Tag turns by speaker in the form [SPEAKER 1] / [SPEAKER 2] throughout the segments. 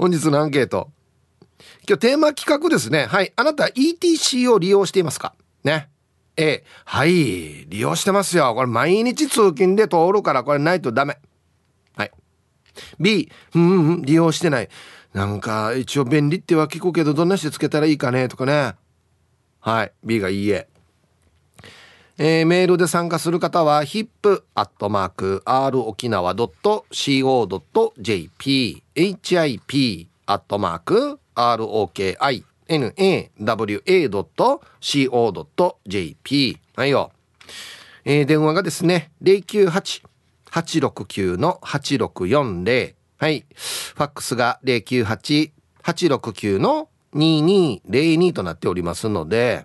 [SPEAKER 1] 本日のアンケート。今日テーマ企画ですね。はい。あなた ETC を利用していますか？ね。A。はい。利用してますよ。これ毎日通勤で通るからこれないとダメ。はい。B。うん、うん、利用してない。なんか一応便利っては聞くけどどんなしてつけたらいいかね？とかね。はい。B がいいえ。えー、メールで参加する方は hip.r 沖縄 .co.jp hip アットマーク ROKINAWA.co.jp はいよ。えー、電話がですね、098-869の8640。はい。ファックスが098-869-2202となっておりますので、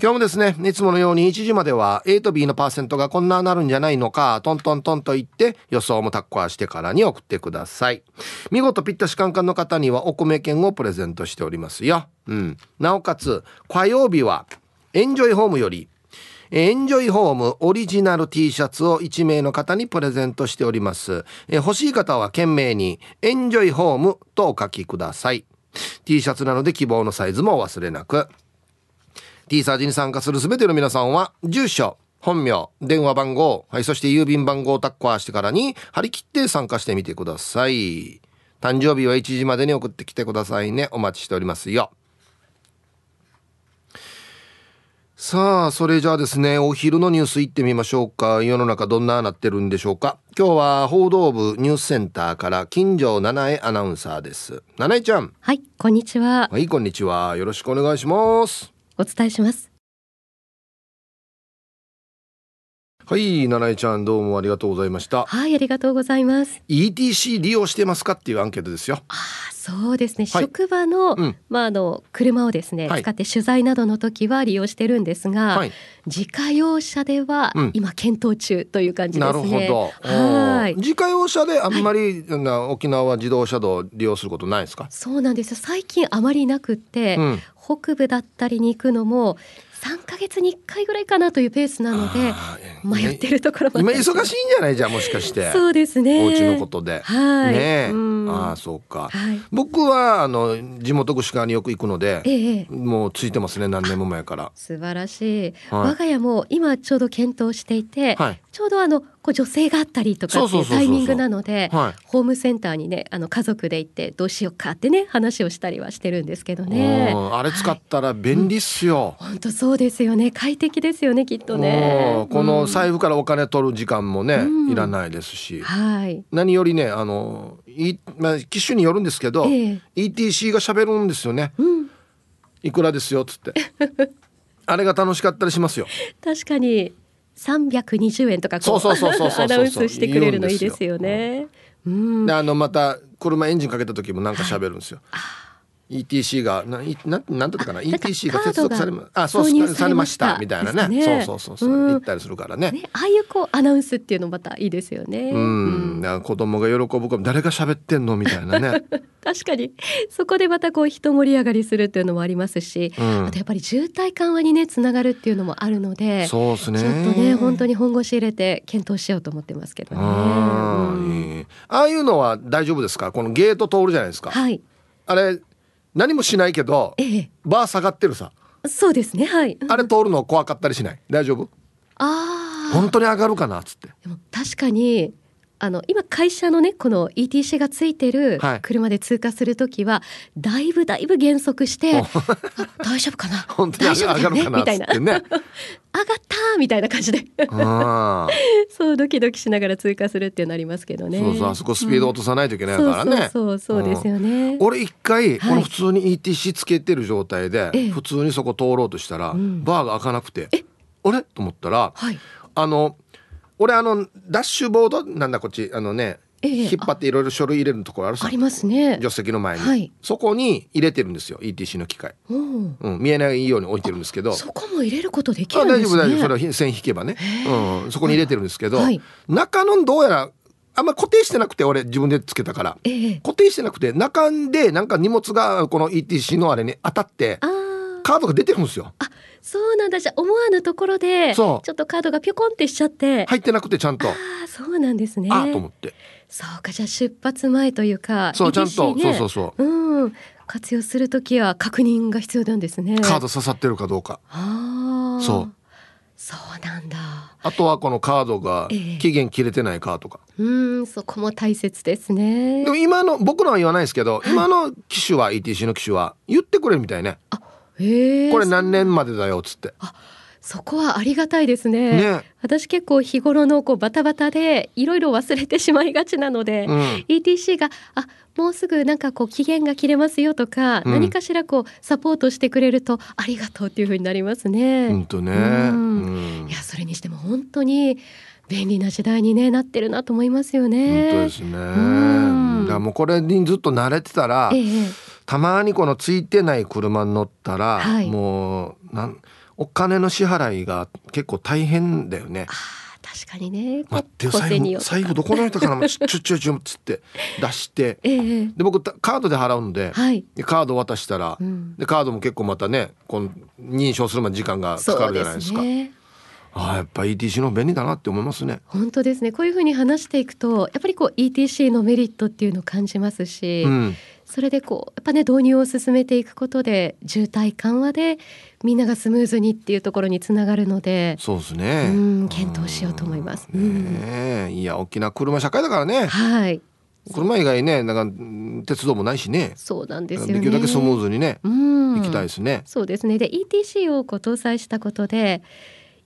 [SPEAKER 1] 今日もですね、いつものように1時までは A と B のパーセントがこんななるんじゃないのか、トントントンと言って予想もタッコアしてからに送ってください。見事ぴったしカンカンの方にはお米券をプレゼントしておりますよ。うん。なおかつ、火曜日はエンジョイホームよりエンジョイホームオリジナル T シャツを1名の方にプレゼントしております。え欲しい方は懸命にエンジョイホームとお書きください。T シャツなので希望のサイズもお忘れなく。T サージに参加する全ての皆さんは住所本名電話番号、はい、そして郵便番号をタッコアしてからに張り切って参加してみてください。誕生日は1時までに送ってきてくださいね。お待ちしておりますよ。さあそれじゃあですねお昼のニュース行ってみましょうか。世の中どんななってるんでしょうか。今日は報道部ニュースセンターから金城七重アナウンサーです。七重ちゃん。
[SPEAKER 2] はいこんにちは。
[SPEAKER 1] はいこんにちは。よろしくお願いします
[SPEAKER 2] お伝えします。
[SPEAKER 1] はい七重ちゃんどうもありがとうございました。
[SPEAKER 2] はいありがとうございます。
[SPEAKER 1] ETC 利用してますかっていうアンケートですよ。
[SPEAKER 2] あそうですね、はい、職場の、うん、まああの車をですね、はい、使って取材などの時は利用してるんですが、はい、自家用車では今検討中という感じですね、なるほ
[SPEAKER 1] ど。はい。自家用車であんまり、な沖縄自動車道利用することないですか？
[SPEAKER 2] そうなんです最近あまりなくって、うん、北部だったりに行くのも3か月に1回ぐらいかなというペースなので迷ってるところ
[SPEAKER 1] も今忙しいんじゃない？じゃあもしかして。
[SPEAKER 2] そうですね。
[SPEAKER 1] お家のことで。はい。ねああそうか、はい、僕はあの地元串川によく行くので、ええ、もうついてますね何年も前から。
[SPEAKER 2] 素晴らしい、はい、我が家も今ちょうど検討していて、はい、ちょうどあのこう女性があったりとかっていうタイミングなのでホームセンターにねあの家族で行ってどうしようかってね話をしたりはしてるんですけどね。
[SPEAKER 1] あれ使ったら便利っすよ、
[SPEAKER 2] 本、当、そうですよね。快適ですよねきっとね。
[SPEAKER 1] この財布からお金取る時間もね、うん、いらないですし、はい、何よりねあのい、まあ、機種によるんですけど、えー、ETC が喋るんですよね、うん、いくらですよっつって。あれが楽しかったりしますよ。
[SPEAKER 2] 確かに320円とかこうアナウンスしてくれるのいいですよね。
[SPEAKER 1] うん、であのまた車エンジンかけた時もなんか喋るんですよ。はい ETC がなななんだったかな？ETC が接続されまあそうされましたみたいなね、ね、そうそうそうそう、うん、言ったりするからね、ね、
[SPEAKER 2] ああいうこうアナウンスっていうのまたいいですよね。
[SPEAKER 1] うん、うん、子供が喜ぶか誰が喋ってんの？みたいなね
[SPEAKER 2] 確かに。そこでまたこう人盛り上がりするっていうのもありますし、うん、あとやっぱり渋滞緩和にねつながるっていうのもあるので
[SPEAKER 1] そうですね。
[SPEAKER 2] ちょっとね本当に本腰入れて検討しようと思ってますけどね。あ,、
[SPEAKER 1] うん、ああいうのは大丈夫ですか？このゲート通るじゃないですか。はい。あれ何もしないけど、ええ、バー下がってるさ。
[SPEAKER 2] そうですねはい。
[SPEAKER 1] あれ通るの怖かったりしない？大丈夫？ああ本当に上がるかな？っつって。
[SPEAKER 2] でも確かにあの今会社のねこの ETC がついてる車で通過する時は、だいぶだいぶ減速して大丈夫かな？
[SPEAKER 1] 本当に上がるかなみたいな、ね、上がっ
[SPEAKER 2] たみたいな感じで。そうドキドキしながら通過するっていうのありますけどね。
[SPEAKER 1] そうそうあそこスピード落とさないといけないからね、
[SPEAKER 2] そうそうそうですよね、
[SPEAKER 1] 俺一回この普通に ETC つけてる状態で、普通にそこ通ろうとしたら、バーが開かなくて、あれ？と思ったら、あの俺あのダッシュボード？なんだこっち。あのね、ええ、引っ張っていろいろ書類入れるところあるさ。
[SPEAKER 2] ありますね。
[SPEAKER 1] 助手席の前に、はい、そこに入れてるんですよ ETC の機械、うん、見えないように置いてるんですけど。
[SPEAKER 2] そこも入れることできるんですね。
[SPEAKER 1] 大丈夫大丈夫。それは線引けばね、うん、そこに入れてるんですけど、はい、中のどうやらあんま固定してなくて俺自分でつけたから、え固定してなくて中でなんか荷物がこの ETC のあれに当たってカードが出てるんですよ。
[SPEAKER 2] あそうなんだ。じゃ思わぬところでちょっとカードがピョコンってしちゃって。
[SPEAKER 1] 入ってなくてちゃんと。あ
[SPEAKER 2] そうなんですね。
[SPEAKER 1] あと思って。
[SPEAKER 2] そうか。じゃあ出発前というか
[SPEAKER 1] そう、ちゃんと、ね、そうそうそ
[SPEAKER 2] う。うん。活用する時は確認が必要なんですね。
[SPEAKER 1] カード刺さってるかどうか。
[SPEAKER 2] あ
[SPEAKER 1] あそう。
[SPEAKER 2] そうなんだ。
[SPEAKER 1] あとはこのカードが期限切れてないかとか、
[SPEAKER 2] えー、うんそこも大切ですね。
[SPEAKER 1] でも今の僕のは言わないですけど、はい、今の機種は ETC の機種は言ってくれるみたいね。
[SPEAKER 2] あ
[SPEAKER 1] これ何年までだよっつって。
[SPEAKER 2] あそこはありがたいですね。ね。私結構日頃のこうバタバタでいろいろ忘れてしまいがちなので、うん、ETC があもうすぐなんかこう期限が切れますよとか、うん、何かしらこうサポートしてくれるとありがとうっていうふうになりますね。
[SPEAKER 1] 本当ね、
[SPEAKER 2] うん、いやそれにしても本当に便利な時代に、ね、なってるなと思いますよね。
[SPEAKER 1] 本当ですね、だもうこれにずっと慣れてたら、ええ、たまにこのついてない車に乗ったら、はい、もうなんお金の支払いが結構大変だよね。
[SPEAKER 2] 確かにね。
[SPEAKER 1] 待って財布財布どこの人かな ちょちょちょちょっつって出して、えー、で僕カードで払うんで、はい、カード渡したら、うん、でカードも結構またねこの認証するまで時間がかかるじゃないですか。あやっぱ ETC の便利だなって思いますね。
[SPEAKER 2] 本当ですね。こういうふうに話していくと、やっぱりこう ETC のメリットっていうのを感じますし、うん、それでこうやっぱね導入を進めていくことで渋滞緩和でみんながスムーズにっていうところにつながるので
[SPEAKER 1] そうですね。
[SPEAKER 2] うん検討しようと思います、
[SPEAKER 1] ね、いや大きな車社会だからね。
[SPEAKER 2] はい。
[SPEAKER 1] 車以外ねなんか鉄道もないしね。
[SPEAKER 2] そうなんですよね。
[SPEAKER 1] できるだけスムーズにね行きたいですね。
[SPEAKER 2] そうですね。で ETC をこう搭載したことで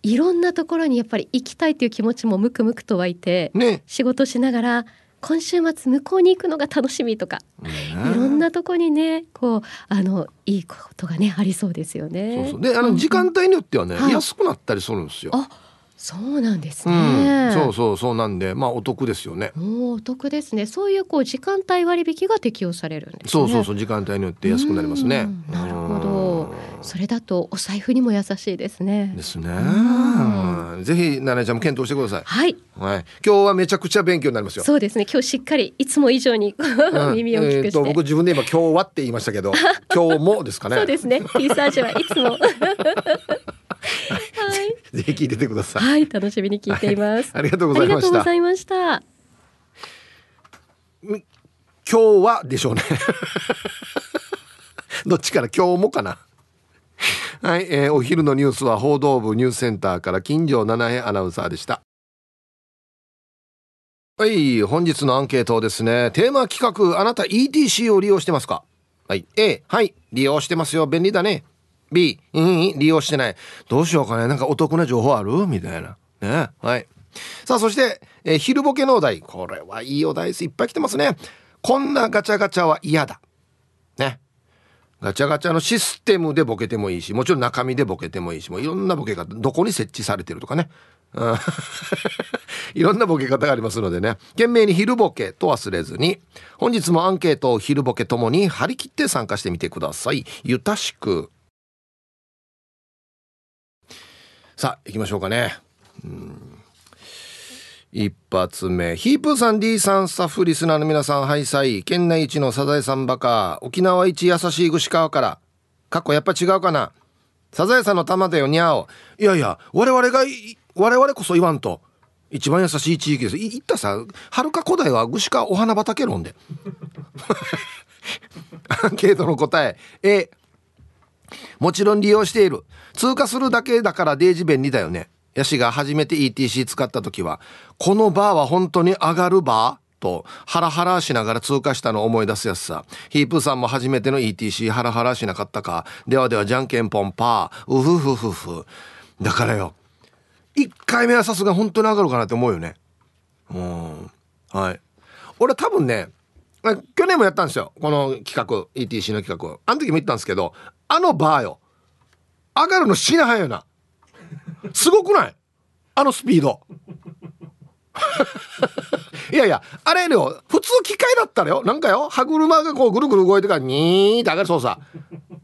[SPEAKER 2] いろんなところにやっぱり行きたいという気持ちもムクムクと湧いて、ね、仕事しながら今週末向こうに行くのが楽しみとか、いろんなとこにねこうあのいいことがねありそうですよね。
[SPEAKER 1] そうそう。であの時間帯によってはね、はい、安くなったりするんですよ。
[SPEAKER 2] あそうなんですね、う
[SPEAKER 1] ん、そうそうそうなんでまあお得ですよね。
[SPEAKER 2] お得ですね。そういうこう時間帯割引が適用されるんです、ね、
[SPEAKER 1] そうそうそう時間帯によって安くなりますね。
[SPEAKER 2] なるほど。それだとお財布にも優しいですね。
[SPEAKER 1] ですねぜひ奈々ちゃんも検討してください。
[SPEAKER 2] はい、
[SPEAKER 1] はい、今日はめちゃくちゃ勉強になりますよ。
[SPEAKER 2] そうですね。今日しっかりいつも以上に 耳を聞くして、えー、
[SPEAKER 1] 僕自分で今今日はって言いましたけど 今日もですかね。
[SPEAKER 2] そうですね。T サージはいつも。
[SPEAKER 1] ぜひ聞いててください。
[SPEAKER 2] はい、楽しみに聞いています。
[SPEAKER 1] ありがとうございました。ありがとうご
[SPEAKER 2] ざいました。
[SPEAKER 1] 今日はでしょうね。どっちから？今日もかな？はい、えー、お昼のニュースは報道部ニュースセンターから金城七重アナウンサーでした。はい、本日のアンケートですね。テーマ企画、あなた ETC を利用してますか？はい。A、はい、利用してますよ。便利だね。B、うん、利用してない。どうしようかね。なんかお得な情報ある？みたいな。ね。はい。さあ、そして、えー、昼ボケのお題。これはいいお題です。いっぱい来てますね。こんなガチャガチャは嫌だ。ガチャガチャのシステムでボケてもいいし、もちろん中身でボケてもいいし、もういろんなボケ方、どこに設置されてるとかね。いろんなボケ方がありますのでね。懸命に昼ボケと忘れずに本日もアンケートを昼ボケともに張り切って参加してみてください。ゆたしく。さあ行きましょうかね。うん。一発目。ヒープーさん D さんスタッフリスナーの皆さんハイサイ県内一のサザエさんバカ沖縄一優しい串川から。かっこやっぱ違うかな。サザエさんの玉だよにゃおいやいや我々が我々こそ言わんと。一番優しい地域です。いったさ。はるか古代は串川お花畑論で。アンケートの答え。A もちろん利用している。通過するだけだからデージ便利だよね。ヤシが初めて ETC 使った時はこのバーは本当に上がるバー？とハラハラしながら通過したのを思い出すやつさ。ヒープさんも初めての ETC ハラハラしなかったか？ではではじゃんけんぽんパー。うふふふふ。だからよ1回目はさすが本当に上がるかなって思うよね。うん。はい。俺多分ね去年もやったんですよ。この企画 ETC の企画あの時も言ったんですけどあのバーよ上がるの死なはんよな。すごくない？あのスピード。いやいやあれよ。普通機械だったらよ。なんかよ。歯車がこうぐるぐる動いてからにーって上がるそうさ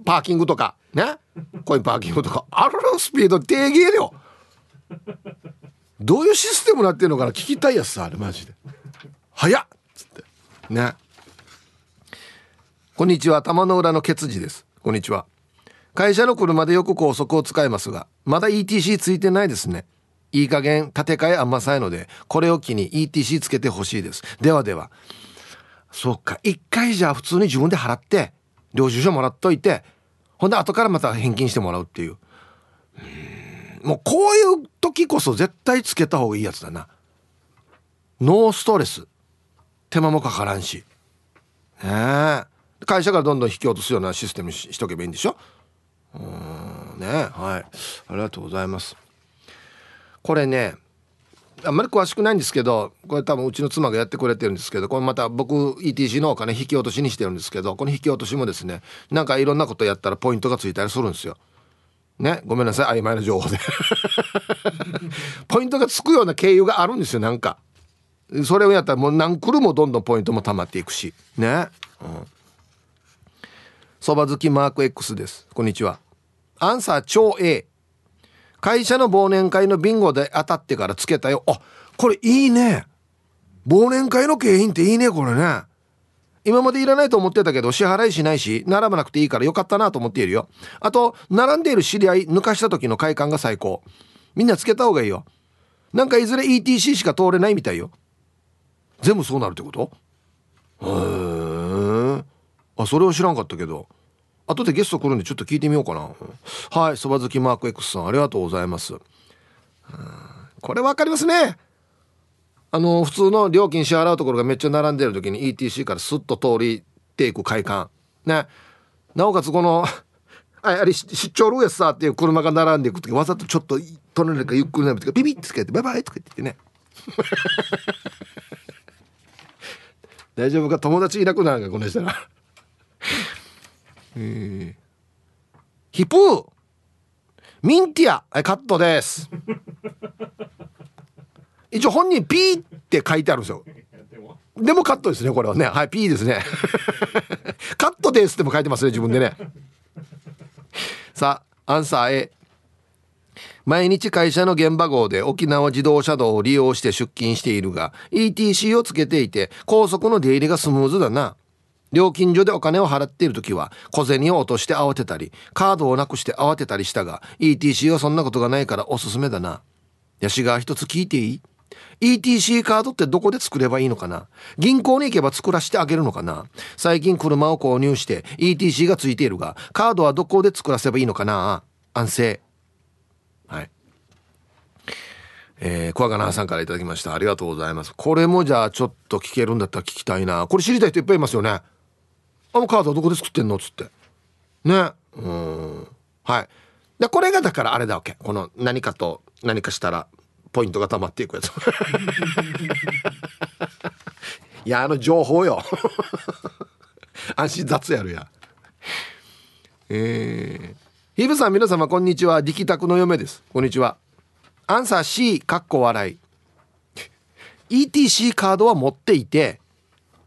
[SPEAKER 1] パーキングとか。ね？コインパーキングとか。あのスピード低ゲーよ。どういうシステムなってんのかな？聞きたいやつさあれマジで。早っ！つって。ね？こんにちは。玉の裏のケツジです。こんにちは。会社の車でよく高速を使いますがまだ ETC ついてないですね。いい加減建て替え甘さいのでこれを機に ETC つけてほしいです。ではでは。そっか。一回じゃあ普通に自分で払って領収書もらっといてほんで後からまた返金してもらうっていう。うもうこういう時こそ絶対つけた方がいいやつだな。ノーストレス。手間もかからんし。ねえ会社からどんどん引き落とすようなシステムしとけばいいんでしょ？うん。ね。はい。ありがとうございます。これねあんまり詳しくないんですけどこれ多分うちの妻がやってくれてるんですけどこれまた僕 ETC のお金引き落としにしてるんですけどこの引き落としもですねなんかいろんなことやったらポイントがついたりするんですよ。ね。ごめんなさい。曖昧な情報で。ポイントがつくような経由があるんですよなんか。それをやったらもう何クルもどんどんポイントも貯まっていくし。ね。うん。そば好きマーク X です。こんにちは。アンサー超 A 会社の忘年会のビンゴで当たってからつけたよ。あこれいいね。忘年会の景品っていいねこれね。今までいらないと思ってたけど支払いしないし並ばなくていいからよかったなと思っているよ。あと並んでいる知り合い抜かした時の快感が最高。みんなつけた方がいいよ。なんかいずれ ETC しか通れないみたいよ。全部そうなるってこと？へえあそれは知らんかったけど。後でゲスト来るんでちょっと聞いてみようかな。はいそば好きマーク X さんありがとうございます。これ分かりますね。あの普通の料金支払うところがめっちゃ並んでる時に ETC からスッと通りていく快感ね。なおかつこのああれ出張ルーエスさっていう車が並んでいく時わざとちょっと隣かゆっくりなめてビビッてつけてバイバイとか言ってね。大丈夫か？友達いなくなるか？この人ら。えー、ヒプー。ミンティア。カットです。一応本人 P って書いてあるんですよ。でも。カットですねこれはね。はい P ですね。カットですっても書いてますね自分でね。さあアンサー A 毎日会社の現場号で沖縄自動車道を利用して出勤しているが ETC をつけていて高速の出入りがスムーズだな料金所でお金を払っている時は小銭を落として慌てたりカードをなくして慌てたりしたが ETC はそんなことがないからおすすめだな。ヤシが一つ聞いていい？ETC カードってどこで作ればいいのかな？銀行に行けば作らせてあげるのかな？最近車を購入して ETC がついているがカードはどこで作らせばいいのかな？安静。はい。えー、小若菜さんから頂きました。ありがとうございます。これもじゃあちょっと聞けるんだったら聞きたいな。これ知りたい人いっぱいいますよね。あのカードはどこで作ってんの？っつって。ね。うん。はい。でこれがだからあれだわけ。この何かと何かしたらポイントがたまっていくやつ。いやあの情報よ。安心雑やるや。えー、ヒブさん皆様こんにちは。力宅の嫁です。こんにちは。アンサー C かっこ笑い。ETC カードは持っていて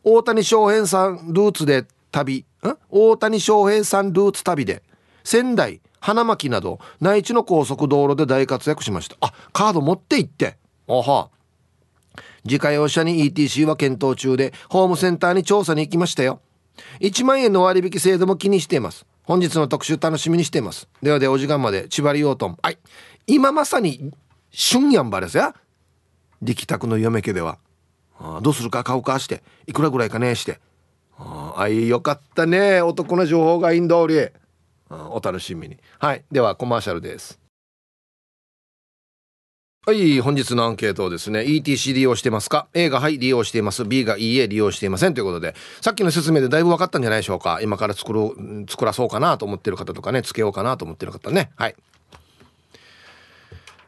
[SPEAKER 1] 大谷翔平さんルーツで旅。大谷翔平さんルーツ旅で。仙台花巻など内地の高速道路で大活躍しました。あカード持って行って。おは。自家用車に ETC は検討中でホームセンターに調査に行きましたよ。1万円の割引制度も気にしています。本日の特集楽しみにしています。ではでお時間まで千葉りようとんはい今まさに旬やんばですや。力宅の嫁家では。あどうするか買うかしていくらぐらいかねして。ああいよかったね男の情報がいいん通りお楽しみにはいではコマーシャルですはい本日のアンケートをですね ETC 利用してますか A がはい利用しています B がいいえ利用していませんということでさっきの説明でだいぶ分かったんじゃないでしょうか今から作る作らそうかなと思ってる方とかねつけようかなと思ってる方ねはい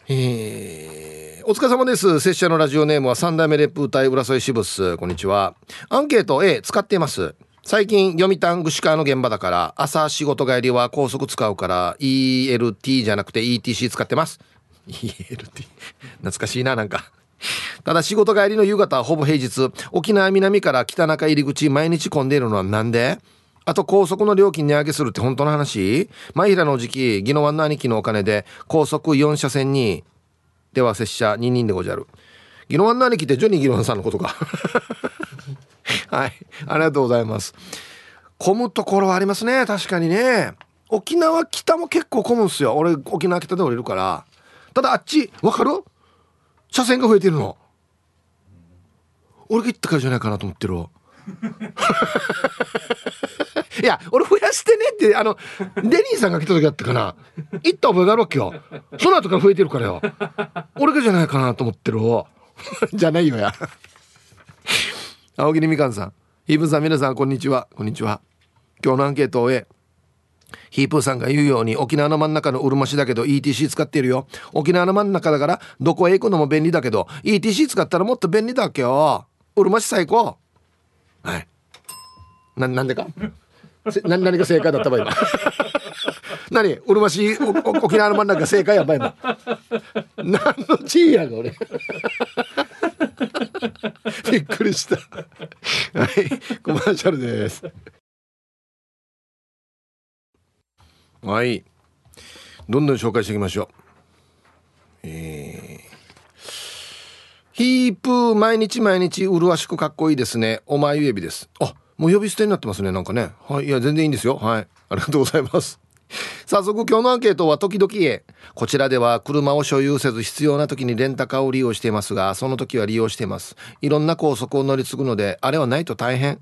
[SPEAKER 1] えー、お疲れ様です。拙者のラジオネームは三代目烈風隊浦添支部ス。こんにちは。アンケート A 使っています。最近読谷串川の現場だから朝仕事帰りは高速使うから ELT じゃなくて ETC 使ってます ELT 懐かしいななんかただ仕事帰りの夕方はほぼ平日沖縄南から北中入り口毎日混んでいるのはなんで？あと高速の料金値上げするって本当の話？前平の時期宜野湾の兄貴のお金で高速4車線にでは拙者2人でごじゃる宜野湾の兄貴ってジョニー宜野湾さんのことか はい。ありがとうございます。混むところはありますね。確かにね。沖縄北も結構混むんすよ俺沖縄北で降りるからただあっちわかる？車線が増えてるの俺が行ったからじゃないかなと思ってるいや俺増やしてねってあのデニーさんが来た時あったかな。行った覚えがあるわけよ。その後から増えてるからよ。俺がじゃないかなと思ってる じゃないよや。青桐みかんさん。ヒープさん皆さんこんにちは。こんにちは。今日のアンケートを終えヒープーさんが言うように沖縄の真ん中のうるま市だけど ETC 使ってるよ。沖縄の真ん中だからどこへ行くのも便利だけど ETC 使ったらもっと便利だっけよ。うるま市最高。はい。ななんでか？な何が正解だったば今 何？うるま市沖縄の真ん中正解やばい今何の地位やが俺。びっくりした。はいコマーシャルです。はい。どんどん紹介していきましょう。えー。ヒープー毎日毎日麗しくかっこいいですね。お前指です。あもう呼び捨てになってますねなんかね。はい。いや全然いいんですよ。はい。ありがとうございます。早速今日のアンケートは時々へ。こちらでは車を所有せず必要な時にレンタカーを利用していますがその時は利用しています。いろんな高速を乗り継ぐのであれはないと大変。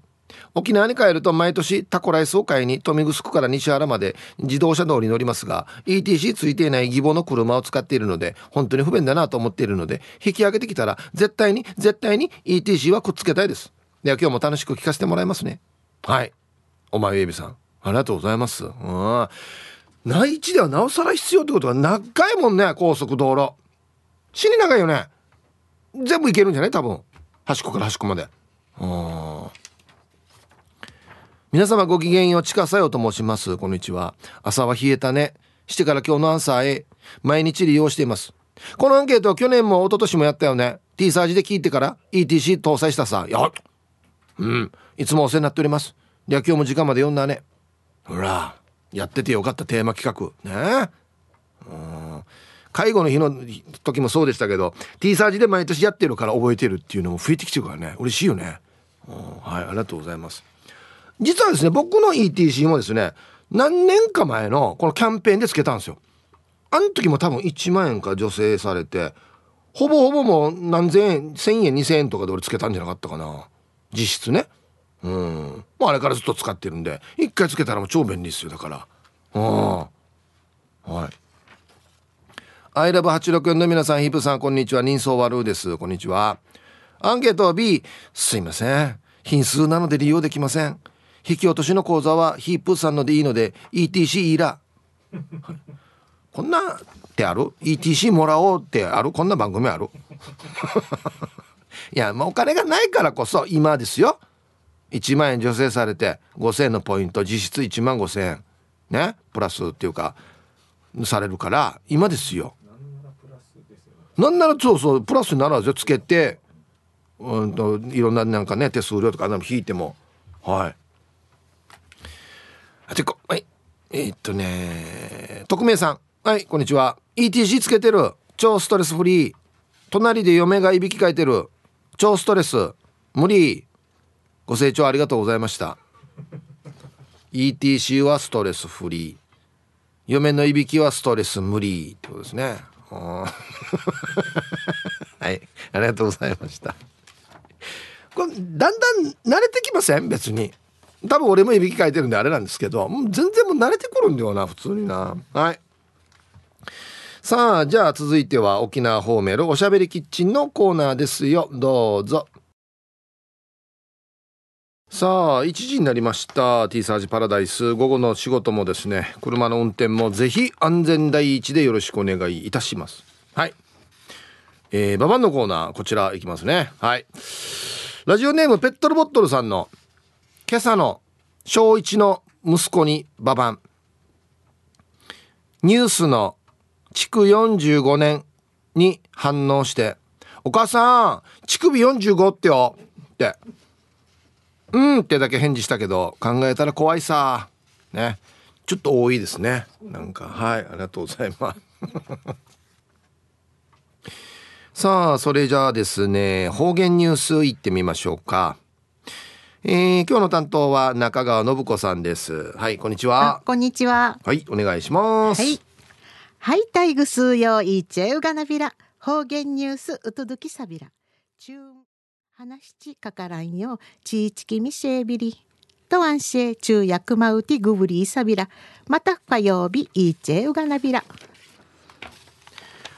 [SPEAKER 1] 沖縄に帰ると毎年タコライスを買いに富城から西原まで自動車道に乗りますが ETC ついていない義母の車を使っているので本当に不便だなと思っているので引き上げてきたら絶対に絶対に ETC はくっつけたいです。では今日も楽しく聞かせてもらいますね。はい。お前エビさん。ありがとうございます。うん。内地ではなおさら必要ってことは長いもんね。高速道路。死に長いよね。全部行けるんじゃない？多分。端っこから端っこまで。うん。皆様ごきげんようちかさよと申します。こんにちは。朝は冷えたね。してから今日のアンサーへ。毎日利用しています。このアンケートは去年も一昨年もやったよね。T サージで聞いてから ETC 搭載したさ。やうん。いつもお世話になっております。では今日も時間まで読んだね。ほらやっててよかったテーマ企画。ね。うん。介護の日の時もそうでしたけど T サージで毎年やってるから覚えてるっていうのも増えてきてるからね。嬉しいよね。はいありがとうございます。実はですね僕の ETC もですね何年か前のこのキャンペーンでつけたんですよ。あの時も多分1万円か助成されてほぼほぼもう何千円1000円2000円とかで俺つけたんじゃなかったかな。実質ね。うん。もうあれからずっと使ってるんで一回つけたらもう超便利ですよだから。うん。はい。アイラブ864の皆さんヒープさんこんにちは。人相悪です。こんにちは。アンケート B すいません。品数なので利用できません。引き落としの口座はヒープさんのでいいので ETC いら。こんなってある？ETC もらおうってある？こんな番組ある？いや、まあ、お金がないからこそ今ですよ。1万円助成されて5,000円のポイント実質1万5,000円。ね？プラスっていうかされるから今ですよ。なんならそうそうプラスにならずつけてうんといろんななんかね手数料とか引いても。はい。あてこはい。えー、っとね匿名さん。はいこんにちは。ETC つけてる。超ストレスフリー。隣で嫁がいびきかいてる超ストレス無理。ご清聴ありがとうございました。ETC はストレスフリー。嫁のいびきはストレス無理ってことですね。はい。ありがとうございました。これだんだん慣れてきません？別に。多分俺もいびきかいてるんであれなんですけどもう全然もう慣れてくるんだよな普通にな。はい。さあじゃあ続いては沖縄方面のおしゃべりキッチンのコーナーですよ。どうぞ。さあ1時になりました。T サージパラダイス。午後の仕事もですね車の運転もぜひ安全第一でよろしくお願いいたします。はい。えー、ババンのコーナーこちらいきますね。はい。ラジオネームペットルボットルさんの今朝の小一の息子にババン。ニュースの築45年に反応して「お母さん乳首45ってよ」って「うん」ってだけ返事したけど考えたら怖いさ。ね。ちょっと多いですね。なんか。はいありがとうございます。さあそれじゃあですね方言ニュースいってみましょうか。えー、今日の担当は中川信子さんです。はいこんにちは。
[SPEAKER 3] こんにちは。
[SPEAKER 1] はいお願いします。
[SPEAKER 3] はいはいタイグスヨイチェウガナビラ。方言ニュースうとどきさびら中話ちかからんよ。ちいちきみせびり。とわんし中薬まうてぐぶりさびらまた火曜日イチェウガナビラ。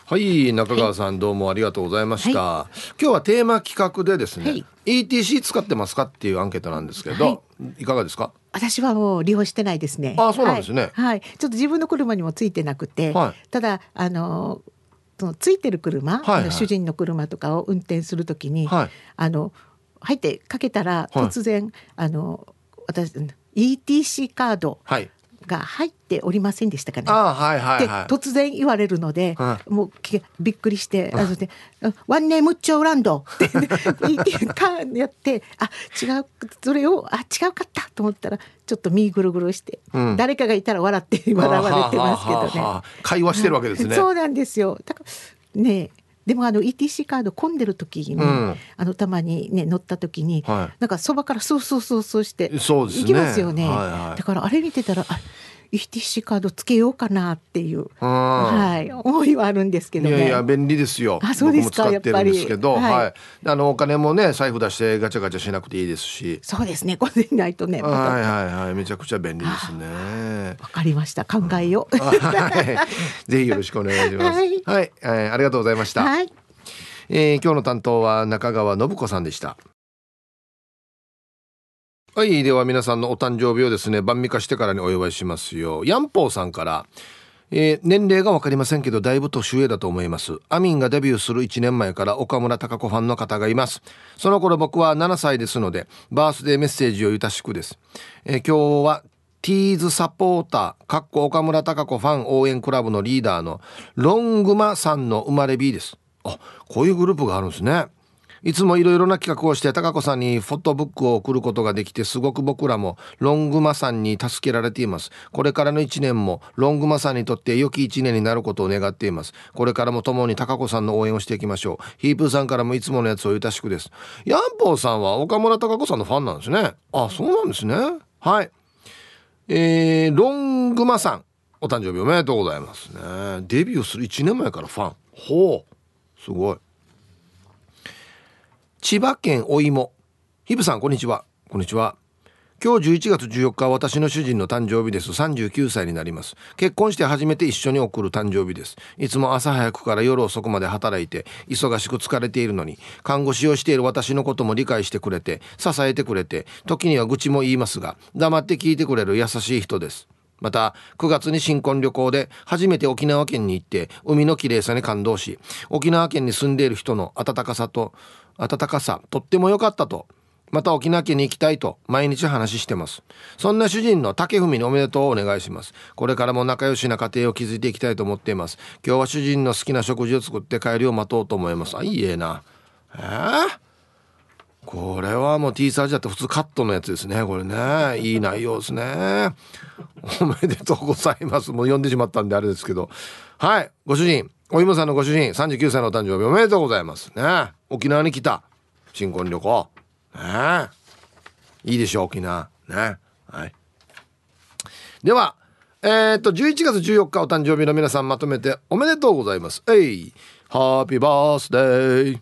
[SPEAKER 1] はい中川さん、どうもありがとうございました、はい、今日はテーマ企画でですね、はい、ETC 使ってますかっていうアンケートなんですけど、はい、いかがですか？
[SPEAKER 3] 私はもう利用してないですね。
[SPEAKER 1] あそうなんですね、
[SPEAKER 3] はい、ちょっと自分の車にもついてなくて、ただあのそのついてる車、はいはい、主人の車とかを運転するときに、はい、あの入ってかけたら突然、あの私 ETC カード、はいが入っておりませんでしたかね。
[SPEAKER 1] あはいはいはい、
[SPEAKER 3] 突然言われるので、はい、もうびっくりして、あのでワンネームッチョーランドってやってあ違うそれをあ違うかったと思ったらちょっと身ぐるぐるして、うん、誰かがいたら笑って笑われてますけどね。
[SPEAKER 1] 会話してるわけですね。
[SPEAKER 3] そうなんですよ。だからねでもあの ETC カード混んでる時に、うん、あのたまにね乗った時に、はい、なんかそばからそうそうそうそうして行きますよね。ね。はいはい、だからあれ見てたらあ ETC カードつけようかなっていう、はい、思いはあるんですけど、ね、
[SPEAKER 1] いやいや便利ですよ。
[SPEAKER 3] あそうですか
[SPEAKER 1] やっぱり。けど、はい、はい、あのお金もね財布出してガチャガチャしなくていいですし。
[SPEAKER 3] そうですね。これでないとね。
[SPEAKER 1] はいはいはいめちゃくちゃ便利ですね。
[SPEAKER 3] わかりました考えよう。
[SPEAKER 1] はい、ぜひよろしくお願いします。はい、はい、えー、ありがとうございました。はい。えー、今日の担当は中川信子さんでした。はい。では皆さんのお誕生日をですね、晩味化してからにお祝いしますよ。ヤンポーさんから、えー、年齢が分かりませんけど、だいぶ年上だと思います。アミンがデビューする1年前から岡村孝子ファンの方がいます。その頃僕は7歳ですので、バースデーメッセージをゆたしくです。えー、今日はティーズサポーター、かっこ岡村孝子ファン応援クラブのリーダーのロングマさんの生まれ日です。あ、こういうグループがあるんですね。いつもいろいろな企画をして高子さんにフォトブックを送ることができてすごく僕らもロングマさんに助けられています。これからの1年もロングマさんにとって良き1年になることを願っています。これからも共に高子さんの応援をしていきましょう。ヒープーさんからもいつものやつをゆたしくです。ヤンポーさんは岡村孝子さんのファンなんですね。あそうなんですね。はい。えー、ロングマさんお誕生日おめでとうございますね。デビューする1年前からファン。ほう。すごい。千葉県お芋ひぶさんこんにちは。こんにちは。今日11月14日は私の主人の誕生日です。39歳になります。結婚して初めて一緒に送る誕生日です。いつも朝早くから夜遅くまで働いて忙しく疲れているのに看護師をしている私のことも理解してくれて支えてくれて時には愚痴も言いますが黙って聞いてくれる優しい人です。また9月に新婚旅行で初めて沖縄県に行って海の綺麗さに感動し沖縄県に住んでいる人の温かさと温かさとっても良かったと。また沖縄県に行きたいと毎日話してます。そんな主人の竹文におめでとうをお願いします。これからも仲良しな家庭を築いていきたいと思っています。今日は主人の好きな食事を作って帰りを待とうと思います。あいいえな。えー、これはもう T サージだって普通カットのやつですね。これね。いい内容ですね。おめでとうございます。もう読んでしまったんであれですけど。はい。ご主人。お芋さんのご主人。39歳のお誕生日おめでとうございます。ね。沖縄に来た。新婚旅行。ねいいでしょう沖縄。ねはい。ではえー、っと11月14日お誕生日の皆さんまとめておめでとうございます。えい。ハッピーバースデー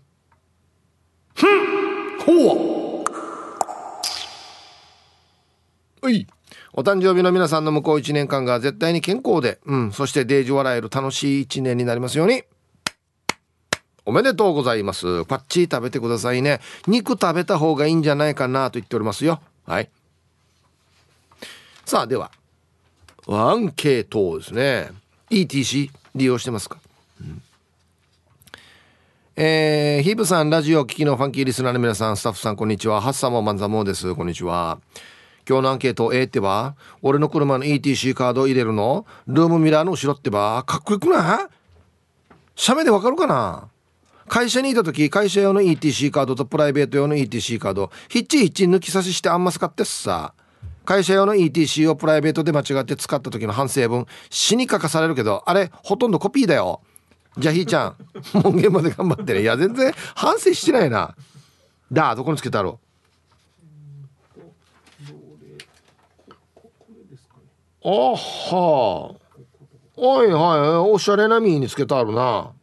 [SPEAKER 1] ふん。ほう。はい。お誕生日の皆さんの向こう1年間が絶対に健康で、うん、そしてデージ笑える楽しい1年になりますように。おめでとうございます。パッチー食べてくださいね。肉食べた方がいいんじゃないかなと言っておりますよ。はい。さあ、では、アンケートですね。ETC 利用してますか、うん、えー、ヒープさん、ラジオ聴きのファンキーリスナーの皆さん、スタッフさん、こんにちは。ハッサモマンザモーです。こんにちは。今日のアンケート A ってば俺の車の ETC カードを入れるの？ルームミラーの後ろってばかっこよくない？写メでわかるかな？会社にいた時会社用の ETC カードとプライベート用の ETC カードひっちひっち抜き差ししてあんま使ってっさ。会社用の ETC をプライベートで間違って使った時の反省文死にかかされるけどあれほとんどコピーだよ。じゃあひーちゃん 門限まで頑張ってね。いや全然反省してないな。だどこにつけたろう。あはあはいはいおしゃれなミにつけたあるな。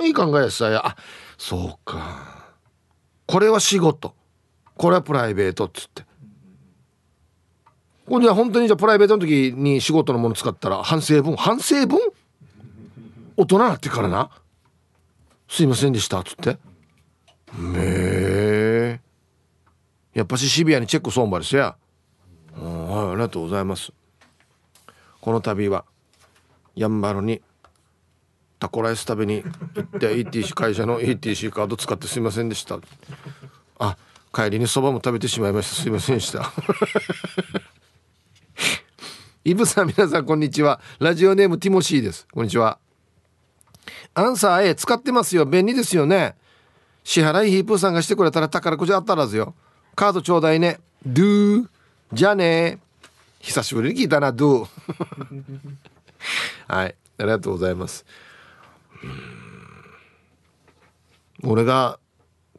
[SPEAKER 1] いい考えやさやあそうか。これは仕事。これはプライベートっつって。これじゃ本当にじゃプライベートの時に仕事のもの使ったら反省文？反省文？大人になってからな？すいませんでしたっつって。めえ。やっぱしシビアにチェック損ばりしや。はいありがとうございます。この度はやんばるにタコライス食べに行って ETC 会社の ETC カード使ってすいませんでした。あ帰りにそばも食べてしまいました。すいませんでした。イブさん皆さんこんにちは。ラジオネームティモシーです。こんにちは。アンサー A 使ってますよ。便利ですよね。支払いヒープーさんがしてくれたら宝くじ当たらずよ。カードちょうだいね。ドゥー。じゃあね久しぶりに聞いたなドゥ はい。ありがとうございます。俺が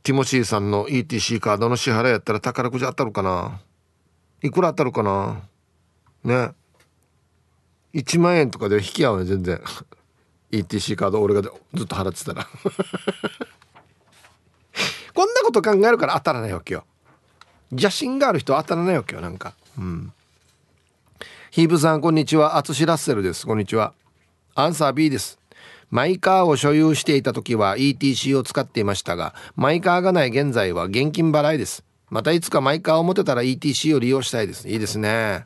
[SPEAKER 1] ティモシーさんの ETC カードの支払いやったら宝くじ当たるかな。いくら当たるかな。ね。1万円とかで引き合うね全然。ETC カード俺がずっと払ってたら。こんなこと考えるから当たらないわけよ。邪心がある人当たらないわけよなんか。うん。ヒーブさんこんにちは。アツシラッセルです。こんにちは。アンサー B です。マイカーを所有していた時は ETC を使っていましたがマイカーがない現在は現金払いです。またいつかマイカーを持てたら ETC を利用したいです。いいですね。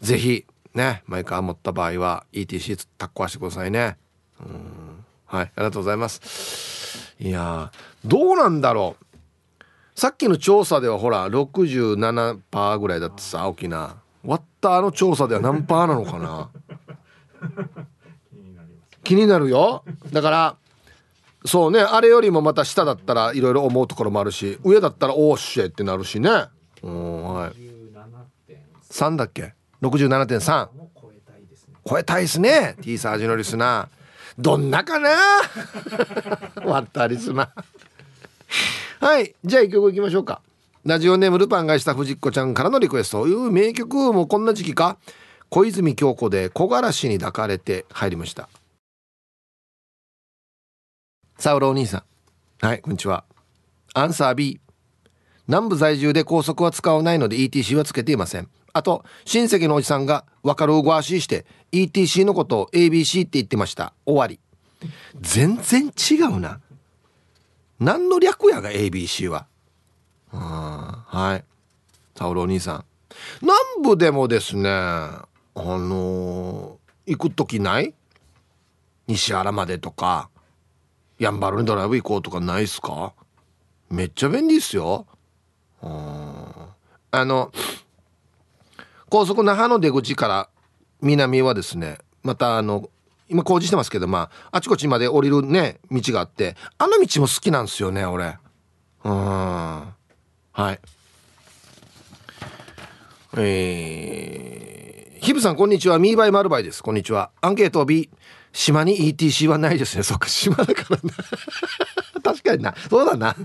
[SPEAKER 1] ぜひねマイカー持った場合は ETC タッコわしてくださいね。うん。はいありがとうございます。いやどうなんだろう。さっきの調査ではほら67%ぐらいだってさ沖縄割ったあの調査では何パーなのかな。気になるよ。だからそうね。あれよりもまた下だったらいろいろ思うところもあるし上だったらおーしえってなるしね。うんはい。3だっけ？67.3超えたいですね。T サージのリスナー。どんなかな？割ったリスナーはい。じゃあ一曲いきましょうか。ラジオネームルパンがした藤子ちゃんからのリクエスト。いう名曲もこんな時期か。小泉京子で木枯らしに抱かれて入りましたサウロお兄さん。はいこんにちは。アンサー B 南部在住で高速は使わないので ETC はつけていません。あと親戚のおじさんが分かるごわしして ETC のことを ABC って言ってました。終わり。全然違うな。何の略やが ABC は。はい。サウロお兄さん。南部でもですねあのー、行く時ない？西原までとか。やんばるにドライブ行こうとかないっすか？めっちゃ便利っすよ。あの高速那覇の出口から南はですねまたあの今工事してますけどまああちこちまで降りるね道があってあの道も好きなんですよね俺。うん。はい。えー、ヒブさんこんにちは。ミーバイマルバイです。こんにちは。アンケート B 島に ETC はないですね。そっか島だからな。確かにな。そうだな。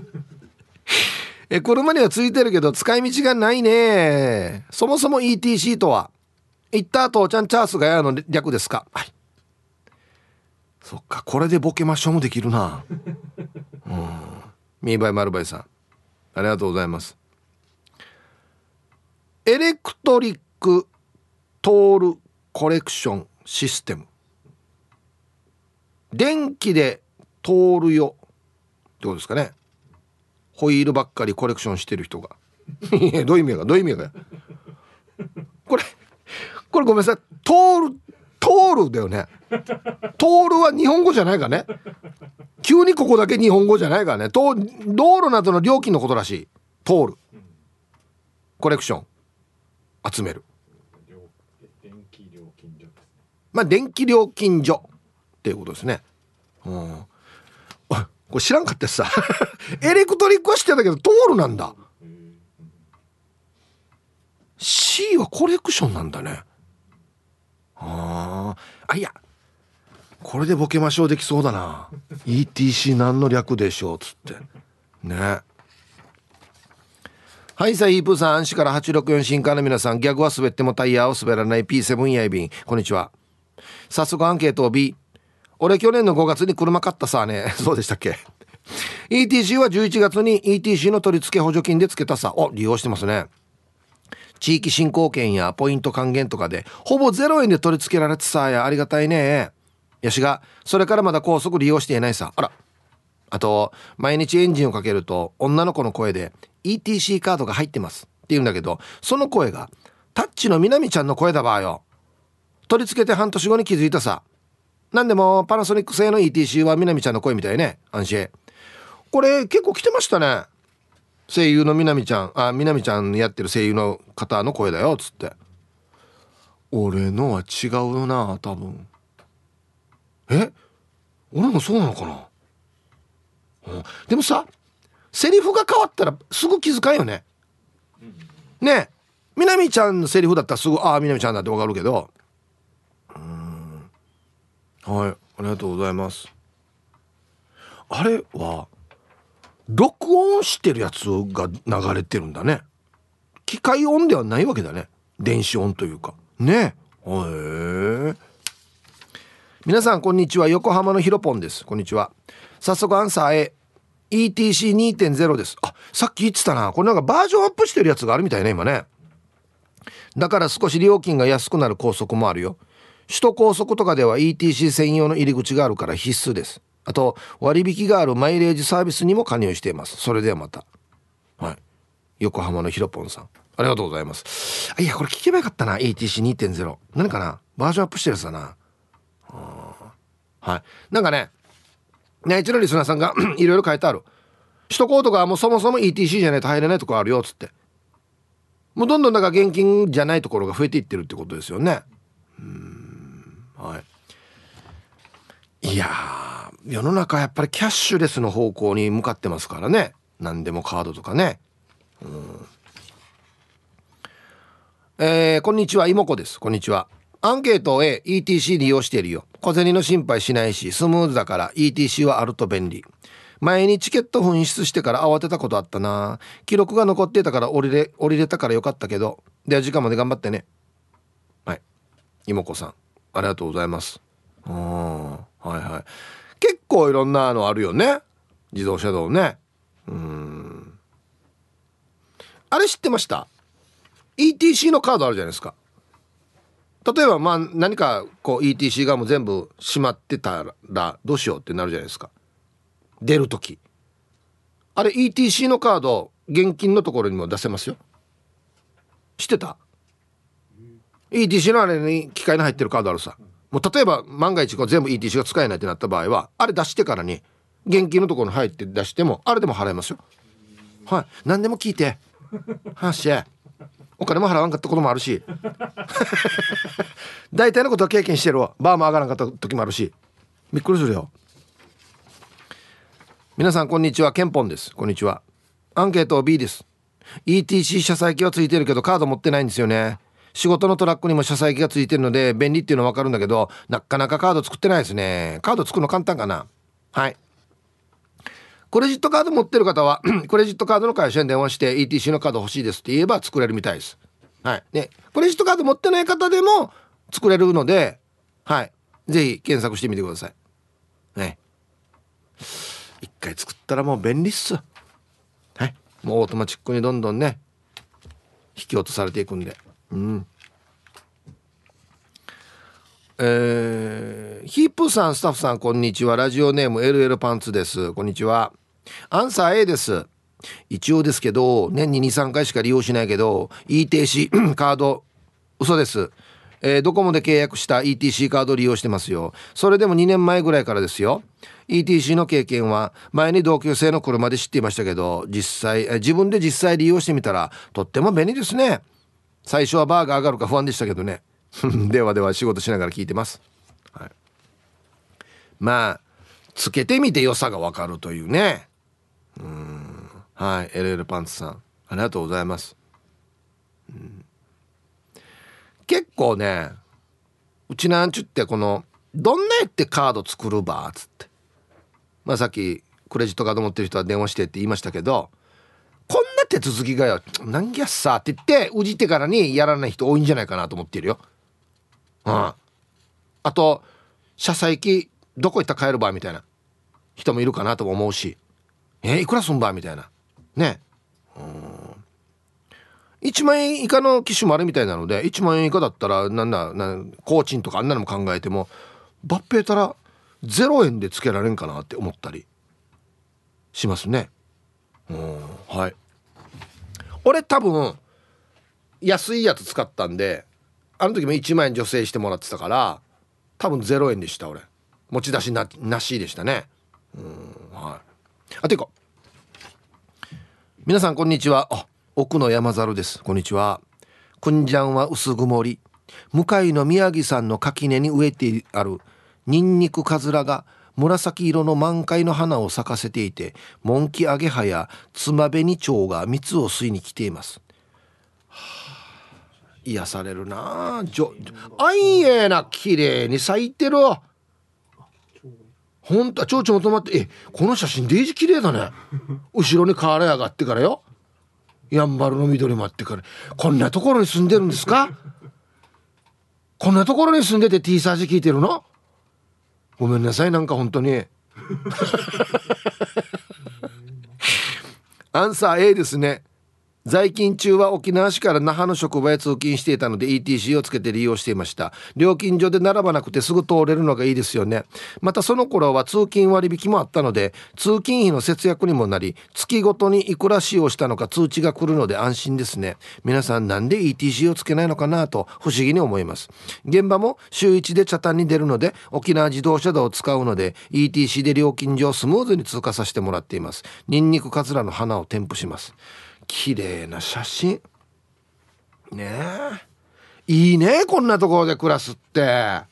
[SPEAKER 1] え車にはついてるけど使い道がないね。そもそも ETC とは。行った後ちゃんチャースがやるの略ですか。はい。そっかこれでボケましょうもできるな。うん。ミーバイマルバイさん。ありがとうございます。エレクトリックトールコレクションシステム。電気で通るよ。ってことですかね。ホイールばっかりコレクションしてる人が。どういう意味がどういう意味がこれこれごめんなさい。通る通るだよね。通るは日本語じゃないかね。急にここだけ日本語じゃないからね。道路などの料金のことらしい。通る。コレクション。集める。まあ電気料金所っていうことですね。うん。これ知らんかったさ エレクトリックは知ってたけど通るなんだ。C はコレクションなんだね。あああいや。これでボケましょうできそうだな。ETC 何の略でしょうっつって。ね。はいさあイープーさん市から864新刊の皆さんギャグは滑ってもタイヤを滑らない P7 やいびんこんにちは。早速アンケートを B 俺去年の5月に車買ったさね そうでしたっけ。ETC は11月に ETC の取り付け補助金でつけたさ。お利用してますね。地域振興券やポイント還元とかでほぼ0円で取り付けられてさやありがたいね。やしがそれからまだ高速利用していないさ。あら。あと毎日エンジンをかけると女の子の声で ETC カードが入ってます。って言うんだけどその声がタッチのみなみちゃんの声だばよ。取り付けて半年後に気づいたさ何でもパナソニック製の ETC はみなみちゃんの声みたいね。安心。これ結構来てましたね。声優のみなみちゃん。あみなみちゃんやってる声優の方の声だよっつって。俺のは違うな多分。え？俺もそうなのかな、うん、でもさセリフが変わったらすぐ気づかんよね。ね。えみなみちゃんのセリフだったらすぐああみなみちゃんだってわかるけど。はいありがとうございます。あれは録音してるやつが流れてるんだね。機械音ではないわけだね。電子音というか。ね。へえ。皆さんこんにちは。横浜のひろぽんです。こんにちは。早速アンサー A ETC2.0 です。あ、さっき言ってたな。これなんかバージョンアップしてるやつがあるみたいね、今ね。だから少し料金が安くなる高速もあるよ。首都高速とかでは ETC 専用の入り口があるから必須です。あと、割引があるマイレージサービスにも加入しています。それではまた。はい。横浜のひろぽんさん。ありがとうございます。いや、これ聞けばよかったな。ETC2.0。何かな？バージョンアップしてるやつだな。はい。なんかね、内地のリスナーさんが いろいろ書いてある首都高とかもうそもそも ETC じゃないと入れないとこあるよっつってもうどんどんだから現金じゃないところが増えていってるってことですよねうんはいいや世の中やっぱりキャッシュレスの方向に向かってますからね何でもカードとかねうんえー、こんにちは妹子ですこんにちはアンケートを A、ETC 利用しているよ。小銭の心配しないし、スムーズだから ETC はあると便利。前にチケット紛失してから慌てたことあったな。記録が残ってたから降りれ、降りれたからよかったけど。では時間まで頑張ってね。はい。妹子さん、ありがとうございます。うん、はいはい。結構いろんなのあるよね。自動車道ね。うん。あれ知ってました ?ETC のカードあるじゃないですか。例えばまあ何かこう ETC がもう全部閉まってたらどうしようってなるじゃないですか出る時あれ ETC のカード現金のところにも出せますよ知ってた？ETC のあれに機械に入ってるカードあるさ。もう例えば万が一こう全部 ETC が使えないってなった場合はあれ出してからに現金のところに入って出してもあれでも払えますよ。はい。何でも聞いて。話してお金も払わんかったこともあるし。大体のことは経験してるわ。バーも上がらんかった時もあるし。びっくりするよ。皆さんこんにちは。ケンポンです。こんにちは。アンケート B です。ETC 車載機はついてるけどカード持ってないんですよね。仕事のトラックにも車載機がついてるので便利っていうのは分かるんだけどなかなかカード作ってないですねカード作るの簡単かな？はいクレジットカード持ってる方は クレジットカードの会社に電話して ETC のカード欲しいですって言えば作れるみたいです。はい。ね、クレジットカード持ってない方でも作れるので、はい。ぜひ検索してみてください。ね。一回作ったらもう便利っす。はい。もうオートマチックにどんどんね、引き落とされていくんで。うん。えー、ヒープさんスタッフさんこんにちは。ラジオネーム LL パンツです。こんにちは。アンサー A です。一応ですけど年に23回しか利用しないけど ETC カード嘘です。えー、ドコモで契約した ETC カード利用してますよ。それでも2年前ぐらいからですよ。ETC の経験は前に同級生の車で知っていましたけど実際自分で実際利用してみたらとっても便利ですね。最初はバーが上がるか不安でしたけどね。ではでは仕事しながら聞いてます、はい、まあつけてみて良さがわかるというね。うん。はい。LL パンツさん。ありがとうございます、うん、結構ねうちなんちゅってこのどんなやってカード作るばっつって。まあさっきクレジットカード持ってる人は電話してって言いましたけど手続きがよ何ギャッサーって言ってうじってからにやらない人多いんじゃないかなと思ってるよ。うん。あと車載機どこ行ったら帰るばみたいな。人もいるかなとも思うし。えー、いくらすんばみたいな。ね。うん。1万円以下の機種もあるみたいなので1万円以下だったらなんだなん工賃とかあんなのも考えても抜兵たら0円でつけられんかなって思ったりしますね。うん。はい俺多分安いやつ使ったんであの時も1万円助成してもらってたから多分0円でした俺。持ち出しななしでしたね。うんはい。あてか皆さんこんにちは。あ奥の山猿です。こんにちは。くんじゃんは薄曇り。向かいの宮城さんの垣根に植えてあるニンニクカズラが紫色の満開の花を咲かせていてモンキアゲハやツマベニチョウが蜜を吸いに来ています、はあ、癒されるな。あじょあいえな綺麗に咲いてるほんと蝶々も止まってえこの写真デージ綺麗だね。後ろに瓦上がってからよ。やんばるの緑もあってから。こんなところに住んでるんですか？こんなところに住んでて T サージ聞いてるの？ごめんなさいなんか本当に。アンサー A ですね在勤中は沖縄市から那覇の職場へ通勤していたので ETC をつけて利用していました。料金所で並ばなくてすぐ通れるのがいいですよね。またその頃は通勤割引もあったので通勤費の節約にもなり月ごとにいくら使用したのか通知が来るので安心ですね。皆さんなんで ETC をつけないのかなと不思議に思います。現場も週1で茶炭に出るので沖縄自動車道を使うので ETC で料金所をスムーズに通過させてもらっています。ニンニクカツラの花を添付します。綺麗な写真。ねえ。いいねこんなところで暮らすって。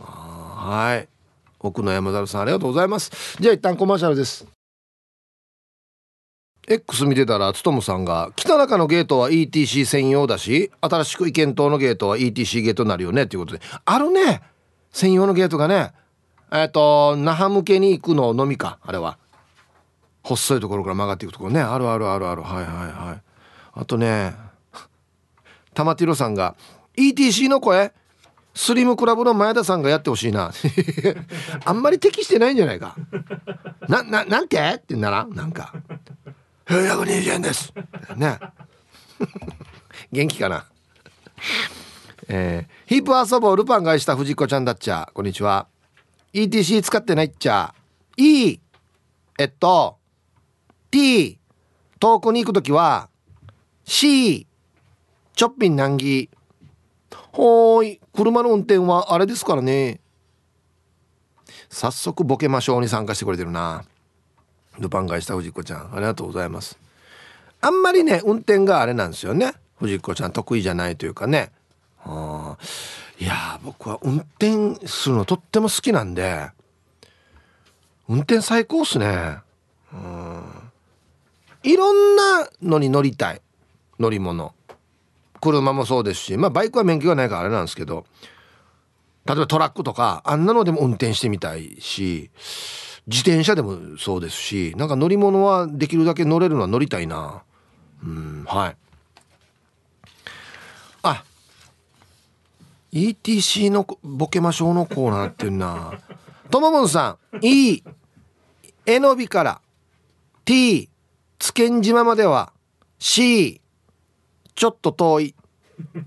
[SPEAKER 1] はい。奥の山猿さんありがとうございます。じゃあ一旦コマーシャルです。X 見てたらつとむさんが「北中のゲートは ETC 専用だし新しく意見島のゲートは ETC ゲートになるよね」っていうことで。あるね。専用のゲートがね。えっ、ー、と那覇向けに行くののみかあれは。細いところから曲がっていくところね。あるあるあるある。はいはいはい。あとね 玉ティロさんが ETC の声？スリムクラブの前田さんがやってほしいな。あんまり適してないんじゃないか。なななんて？ってならな。んか「120円です」ね。元気かな？えー、ヒープ遊ぼうルパンがした藤子ちゃんだっちゃ。こんにちは。ETC 使ってないっちゃ。いいえっと T 遠くに行く時は C ちょっぴん難儀。ほーい。車の運転はあれですからね。早速ボケましょうに参加してくれてるな。ルパン返した藤子ちゃん。ありがとうございます。あんまりね運転があれなんですよね。藤子ちゃん得意じゃないというかね。あいや僕は運転するのとっても好きなんで。運転最高っすね。うん。いろんなのに乗りたい。乗り物。車もそうですしまあバイクは免許がないからあれなんですけど例えばトラックとかあんなのでも運転してみたいし自転車でもそうですしなんか乗り物はできるだけ乗れるのは乗りたいな。うんはい。あ ETC のボケましょうのコーナーっていうな。とももんさん E えのびから。T 津堅島までは C ちょっと遠い。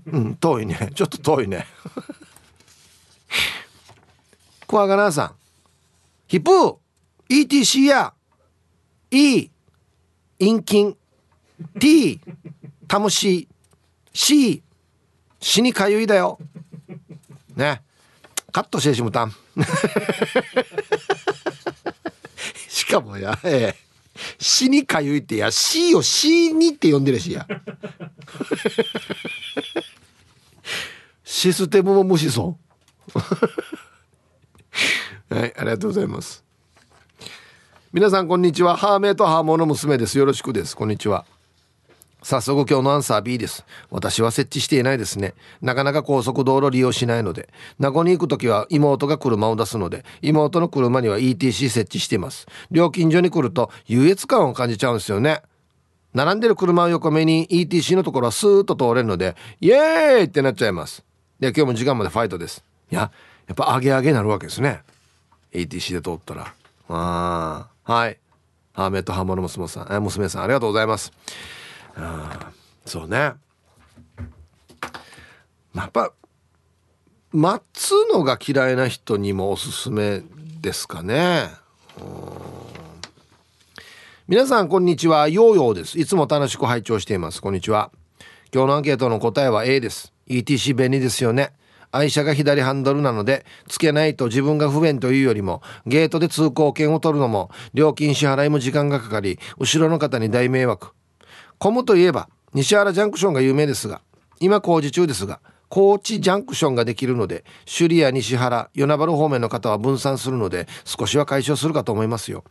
[SPEAKER 1] うん遠いね。ちょっと遠いね。クワガナーさん。ヒプー ETC や E 陰菌 T タムシ。C 死にかゆいだよ。ね。カットしてしもたん。しかもやええ。死にかゆいってや死を死にって呼んでるしや。システムも無視そう。はいありがとうございます。皆さんこんにちは。ハーメイとハーモの娘です。よろしくです。こんにちは。早速今日のアンサー B です。私は設置していないですね。なかなか高速道路利用しないので。名護に行く時は妹が車を出すので妹の車には ETC 設置しています。料金所に来ると優越感を感じちゃうんですよね。並んでる車を横目に ETC のところはスーッと通れるのでイエーイってなっちゃいます。で今日も時間までファイトです。いややっぱ上げ上げになるわけですね。ETC で通ったら。ああはい。ハーメットハーモの娘さんえ娘さんありがとうございます。あそうね。やっぱ待つのが嫌いな人にもおすすめですかね。皆さんこんにちは。ヨーヨーです。いつも楽しく拝聴しています。こんにちは。今日のアンケートの答えは A です。ETC 便利ですよね。愛車が左ハンドルなのでつけないと自分が不便というよりもゲートで通行券を取るのも料金支払いも時間がかかり後ろの方に大迷惑。混むといえば西原ジャンクションが有名ですが今工事中ですが高知ジャンクションができるので首里や西原与那原方面の方は分散するので少しは解消するかと思いますよ。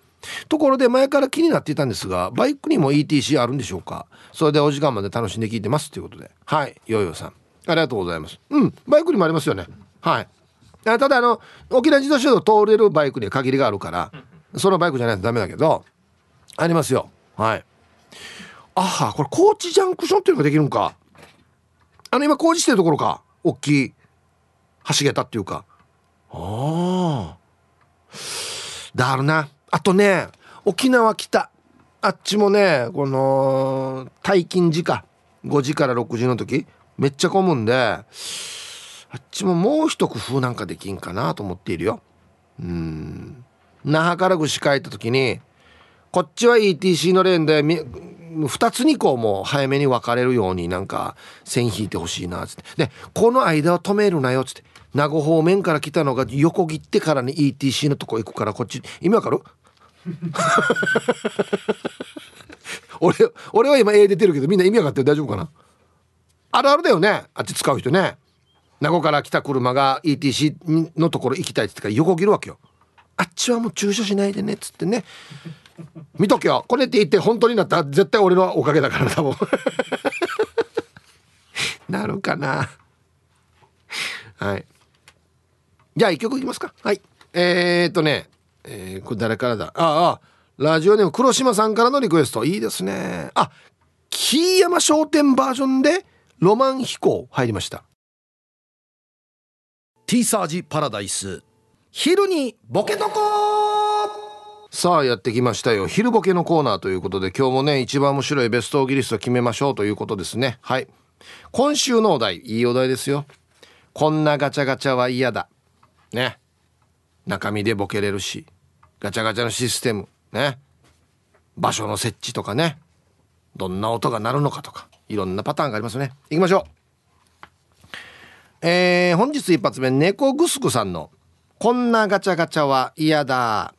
[SPEAKER 1] ところで前から気になっていたんですがバイクにも ETC あるんでしょうか？それでお時間まで楽しんで聞いてますということで。はいヨーヨーさん。ありがとうございます。うんバイクにもありますよね。はい。ただあの沖縄自動車道通れるバイクには限りがあるからそのバイクじゃないとダメだけどありますよ。はい。あはこれ高知ジャンクションっていうのができるんか。あの今工事してるところか。大きい橋桁っていうか。ああだるな。あとね沖縄北あっちもねこの退勤時か。5時から6時の時。めっちゃ混むんであっちももう一工夫なんかできんかなと思っているよ。うん。那覇から串帰った時にこっちは ETC のレーンで2つにこうもう早めに分かれるようになんか線引いてほしいなっつって。でこの間を止めるなよっつって。名護方面から来たのが横切ってからに ETC のとこ行くからこっち。意味わかる？俺俺は今 A 出てるけどみんな意味わかってる？大丈夫かな？あるあるだよね。あっち使う人ね。名護から来た車が ETC のところ行きたいっつってから横切るわけよ。あっちはもう駐車しないでねっつってね。見とけよ。これって言って本当になったら絶対俺のおかげだから多分。なるかな。はい。じゃあ一曲いきますか。はい。えー、っとねえー、これ誰からだ？ああラジオネーム黒島さんからのリクエスト。いいですね。あ木山商店バージョンでロマン飛行入りました。ティーサージパラダイス。昼にボケとこさあやってきましたよ。昼ボケのコーナーということで今日もね一番面白いベストオギリスト決めましょうということですね。はい。今週のお題いいお題ですよ。こんなガチャガチャは嫌だ。ね。中身でボケれるし。ガチャガチャのシステム。ね。場所の設置とかね。どんな音が鳴るのかとか。いろんなパターンがありますね。いきましょう。えー、本日一発目猫グスクさんの「こんなガチャガチャは嫌だ」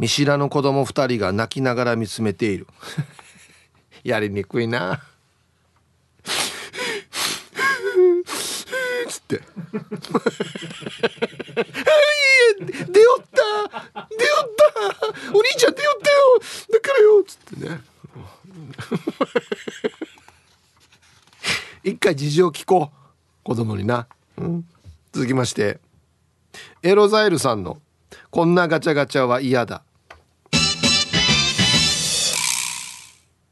[SPEAKER 1] 見知らぬ子供2人が泣きながら見つめている。やりにくいな。つって。出よった。出よった。お兄ちゃん出よったよ。だからよ。つってね。一回事情聞こう。子供にな、うん、続きまして。エロザイルさんの「こんなガチャガチャは嫌だ」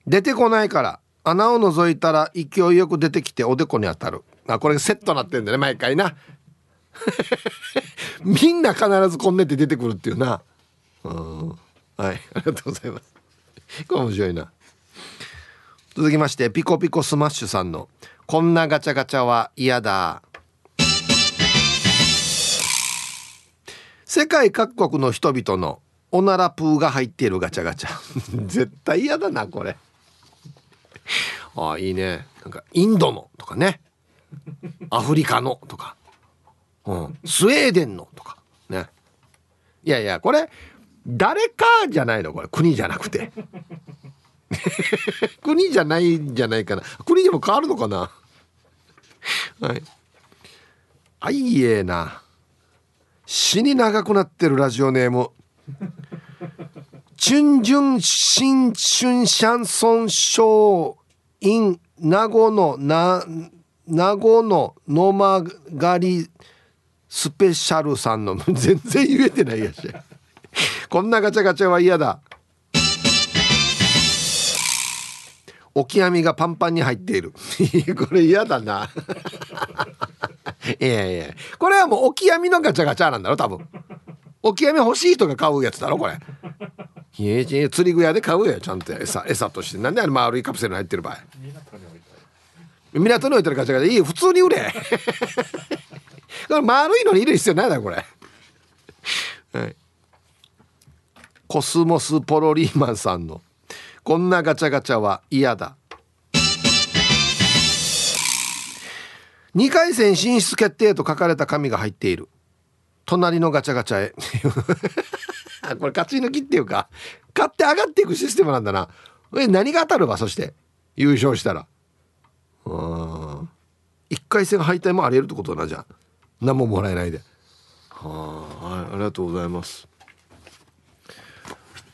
[SPEAKER 1] 出てこないから。穴を覗いたら勢いよく出てきておでこに当たる。あこれセットなってんだね毎回な。みんな必ずこんねって出てくるっていうな。うん。はい。ありがとうございます。これ面白いな。続きましてピコピコスマッシュさんの「こんなガチャガチャは嫌だ」世界各国の人々のおならプーが入っているガチャガチャ。絶対嫌だなこれ。ああいいね。なんかインドのとかね。アフリカのとか、うん、スウェーデンのとか。ね。いやいやこれ誰かじゃないのこれ。国じゃなくて。国じゃないんじゃないかな。国でも変わるのかな。はい。あいえな。死に長くなってるラジオネーム。チュンジュンシンチュンシャンソンショーイン名護のな名護のノマガリスペシャルさんの全然言えてないやしこんなガチャガチャは嫌だ。オキアミがパンパンに入っている。これ嫌だな。いやいや。これはもうオキアミのガチャガチャなんだろ多分。オキアミ欲しい人が買うやつだろこれ。いやいや釣り具屋で買うよちゃんと。餌餌として。なんであれ丸いカプセル入ってる場合。港に置いてる。ガチャガチャ。いい普通に売れ。これ丸いのに入れる必要ないだろこれ。はい。コスモスポロリーマンさんの。こんなガチャガチャは嫌だ。2回戦進出決定と書かれた紙が入っている。隣のガチャガチャへ。これ勝ち抜きっていうか買って上がっていくシステムなんだな。え何が当たるわそして？優勝したら。うん1回戦敗退もありえるってことだなじゃあ。何ももらえないで。はい、ありがとうございます。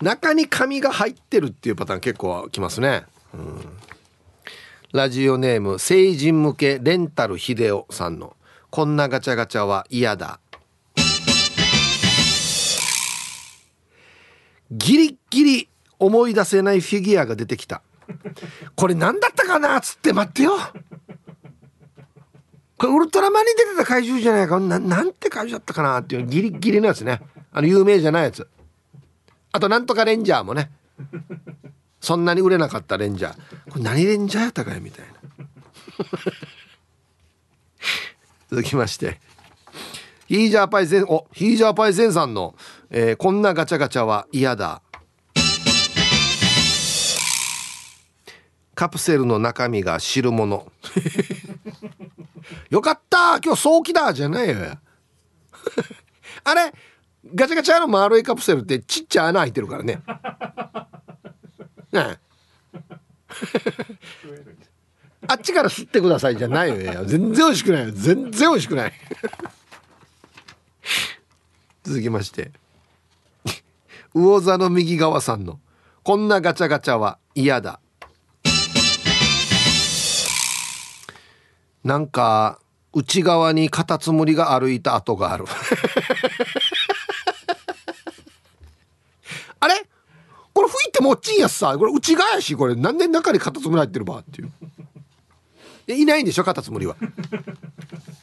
[SPEAKER 1] 中に紙が入ってるっていうパターン結構きますね、うん、ラジオネーム成人向けレンタル秀夫さんの「こんなガチャガチャは嫌だ」ギリギリ思い出せないフィギュアが出てきた。これ何だったかな？っつって待ってよ。これウルトラマンに出てた怪獣じゃないか？ななんて怪獣だったかな？っていうギリギリのやつね。あの有名じゃないやつ。あとなんとかレンジャーもね。そんなに売れなかったレンジャー。これ何レンジャーやったかい？みたいな。続きまして。ヒージャーパイセンおヒージャーパイセンさんの、えー、こんなガチャガチャは嫌だ。カプセルの中身が汁物 よかった。今日早期だじゃないよ。あれ？ガチャガチャの丸いカプセルってちっちゃい穴開いてるからね。ね あっちから吸ってくださいじゃないよ。全然美味しくないよ。全然美味しくない。続きまして。魚座の右側さんの「こんなガチャガチャは嫌だ」なんか内側にカタツムリが歩いた跡がある。あれ？これ吹いてもっちんやさ。これ内側やしこれ。なんで中にカタツムリ入ってるばっていう。いないんでしょ？カタツムリは。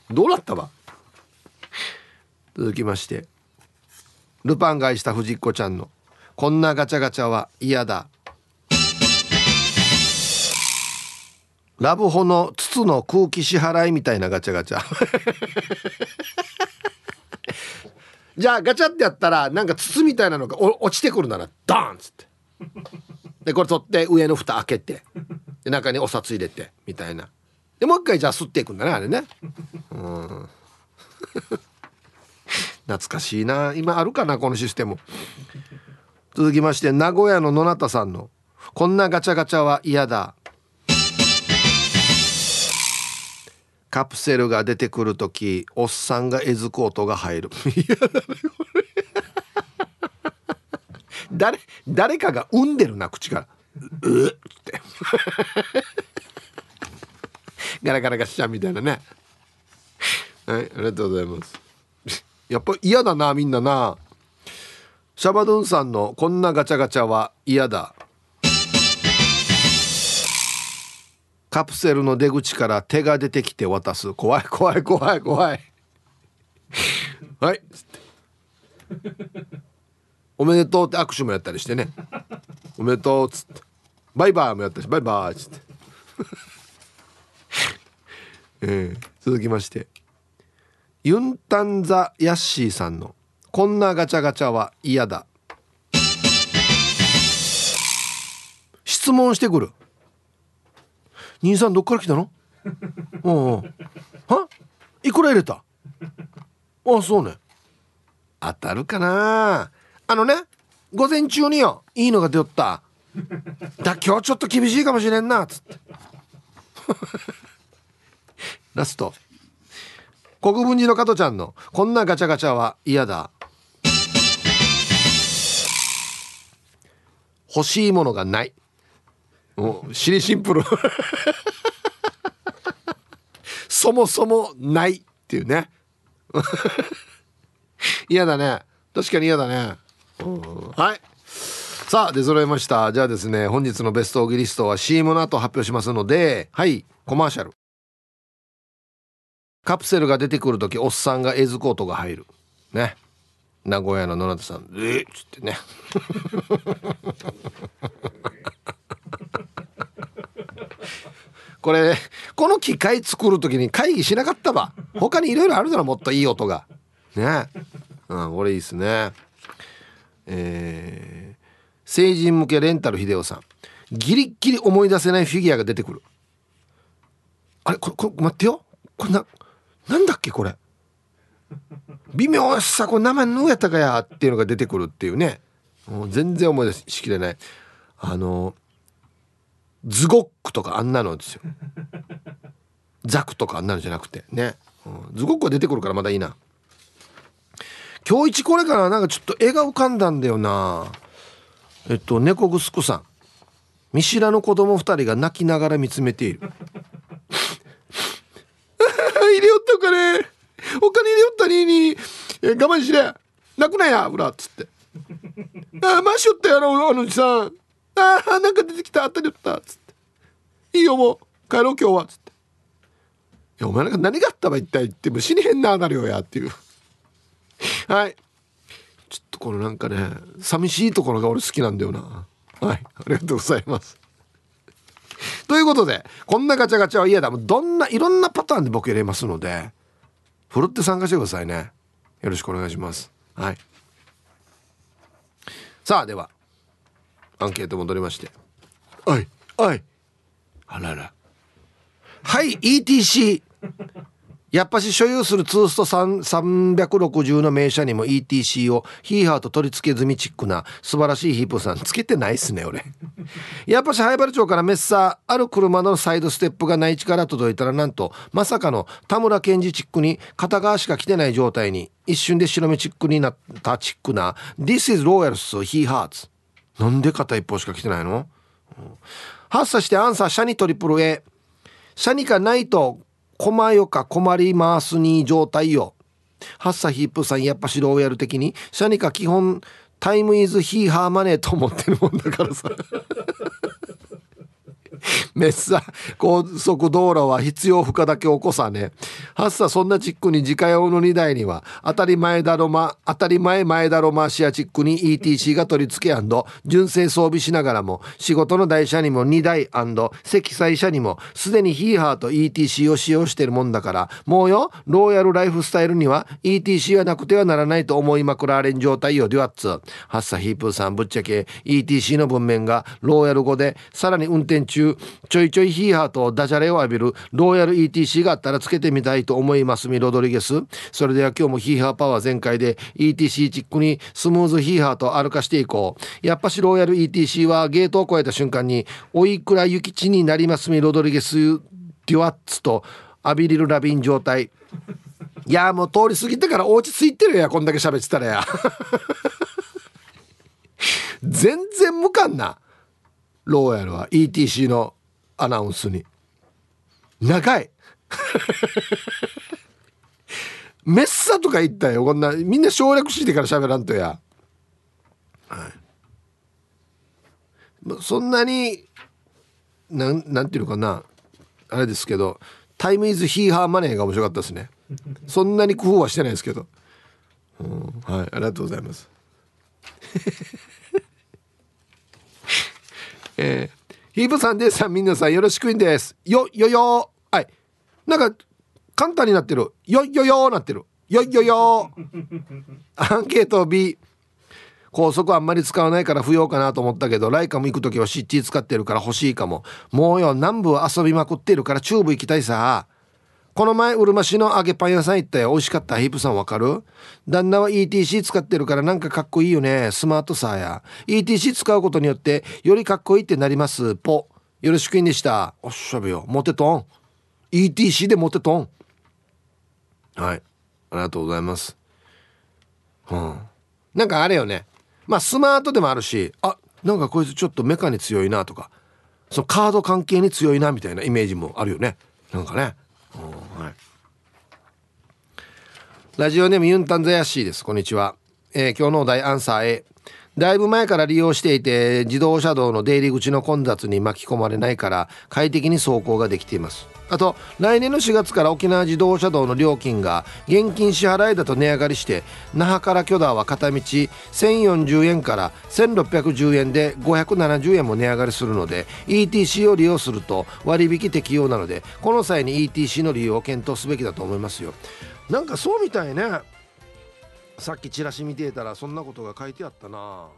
[SPEAKER 1] どうなったば？続きまして。ルパン買いした藤子ちゃんの「こんなガチャガチャは嫌だ」ラブホの筒の空気支払いみたいなガチャガチャ。じゃあガチャってやったらなんか筒みたいなのが落ちてくるならダーンっつって。でこれ取って上の蓋開けて。で中にお札入れてみたいな。でもう一回じゃあ吸っていくんだねあれね。うん。懐かしいな。今あるかなこのシステム。続きまして名古屋の野中さんの「こんなガチャガチャは嫌だ」カプセルが出てくる時おっさんがえずく音が入る。誰誰かが産んでるな口から「うっ」って。ガラガラガッシャみたいなね。はいありがとうございます。やっぱ嫌だなみんなな。シャバドゥンさんの「こんなガチャガチャは嫌だ」カプセルの出口から手が出てきて渡す。怖い怖い怖い怖い。はい。おめでとうって握手もやったりしてね。おめでとうっつって。バイバイもやったしバイバイっつって。えー、続きまして。ユンタンザ・ヤッシーさんの「こんなガチャガチャは嫌だ」質問してくる。兄さんどっから来たの？うんうん。は？いくら入れた？あそうね。当たるかな？あのね午前中によいいのが出よった。だ今日ちょっと厳しいかもしれんなっつって。ラスト国分寺の加トちゃんのこんなガチャガチャは嫌だ。欲しいものがない。もうシリシンプル。そもそもないっていうね。嫌だね。確かに嫌だね、はい。さあ出揃いました。じゃあですね本日のベストオギリストは CM の後発表しますのではいコマーシャル。カプセルが出てくる時おっさんがエズコートが入る。ね。名古屋の野中さん「え？っ!」つってね。これこの機械作る時に会議しなかったば。他にいろいろあるだろもっといい音が。ね。うんこれいいっすね。えー、成人向けレンタル秀夫さん。ギリッギリ思い出せないフィギュアが出てくる。あれ？これこれ待ってよ。これななんだっけこれ。微妙さこれ名前のやったかやっていうのが出てくるっていうね。もう全然思い出しきれない。あのズゴックとかあんなのですよ。ザクとかあんなのじゃなくてね、うん、ズゴックは出てくるからまだいいな。今日一これからなんかちょっと絵が浮かんだんだよな。えっと猫ぐすくさん。見知らぬ子供二人が泣きながら見つめている。入れよったかね他に入れよったにに我慢しれ泣くなや裏っつって。ああマしよったやろあのおじさん。ああなんか出てきた当たりよったっつって。いいよもう。帰ろう今日はっつって。いやお前なんか何があったば一体言っても死にへんななるよやっていう。はい。ちょっとこのなんかね寂しいところが俺好きなんだよな。はい。ありがとうございます。ということでこんなガチャガチャは嫌だどんないろんなパターンで僕入れますのでふるって参加してくださいね。よろしくお願いします。はい。さあではアンケート戻りまして。おいおい。あらら。はい ETC やっぱし所有するツースト360の名車にも ETC をヒーハーと取り付け済みチックな素晴らしいヒープさんつけてないっすね俺。やっぱし灰原町からメッサーある車のサイドステップが内地から届いたらなんとまさかの田村健二チックに片側しか来てない状態に一瞬で白目チックになったチックな This is Royals He Hearts なんで片一方しか来てないの、発射してアンサーシャニトリプル A シャニかないと困よか困りますに状態よ。ハッサヒップさんやっぱ指導をやる的にシャニカ基本タイムイズヒーハーマネーと思ってるもんだからさ。めっさ高速道路は必要不可だけ起こさね。はっさそんなチックに自家用の2台には当たり前だろま当たり前前だろまシアチックに ETC が取り付け純正装備しながらも仕事の台車にも2台積載車にもすでにヒーハーと ETC を使用してるもんだからもうよローヤルライフスタイルには ETC はなくてはならないと思いまくられん状態よデュアッツ。はっさヒープーさんぶっちゃけ ETC の文面がローヤル語でさらに運転中ちょいちょいヒーハーとダジャレを浴びるローヤル ETC があったらつけてみたいと思います。ミロドリゲス。それでは今日もヒーハーパワー全開で ETC チックにスムーズヒーハーと歩かしていこう。やっぱしローヤル ETC はゲートを越えた瞬間においくら諭吉になりますミロドリゲスデュワッツとアビリル・ラビン状態。いやもう通り過ぎてからお家着いてるやこんだけ喋ってたらや。全然無感な。ローヤルは ETC のアナウンスに。長い。メッサとか言ったよ。こんなみんな省略してから喋らんとや、はい、そんなになんなんていうのかな。あれですけどタイムイズヒーハーマネーが面白かったですね。そんなに工夫はしてないですけど、うん、はい。ありがとうございます。えーヒープさんです。みなさんよろしくんです。よよよ。はい。なんか簡単になってる。よよよなってる。よよよ。アンケート B 高速あんまり使わないから不要かなと思ったけどライカも行く時はシッチー使ってるから欲しいかも。もうよ南部遊びまくってるからチューブ行きたいさこの前うるま市の揚げパン屋さん行ったよ美味しかった。ヒープさんわかる？旦那は ETC 使ってるからなんかかっこいいよね。スマートさや。ETC 使うことによってよりかっこいいってなります。ポ。よろしくいんでした。おっしゃべよ。モテトン。ETC でモテトン。はい。ありがとうございます。うん。なんかあれよね。まあスマートでもあるしあなんかこいつちょっとメカに強いなとかそのカード関係に強いなみたいなイメージもあるよね。なんかね。はい、ラジオネームユンタンザヤシーです。こんにちは、えー、今日のお題アンサー A だいぶ前から利用していて自動車道の出入り口の混雑に巻き込まれないから快適に走行ができています。あと来年の4月から沖縄自動車道の料金が現金支払いだと値上がりして那覇から許田は片道1040円から1610円で570円も値上がりするので ETC を利用すると割引適用なのでこの際に ETC の利用を検討すべきだと思いますよ。なんかそうみたいね。さっきチラシ見てたらそんなことが書いてあったな。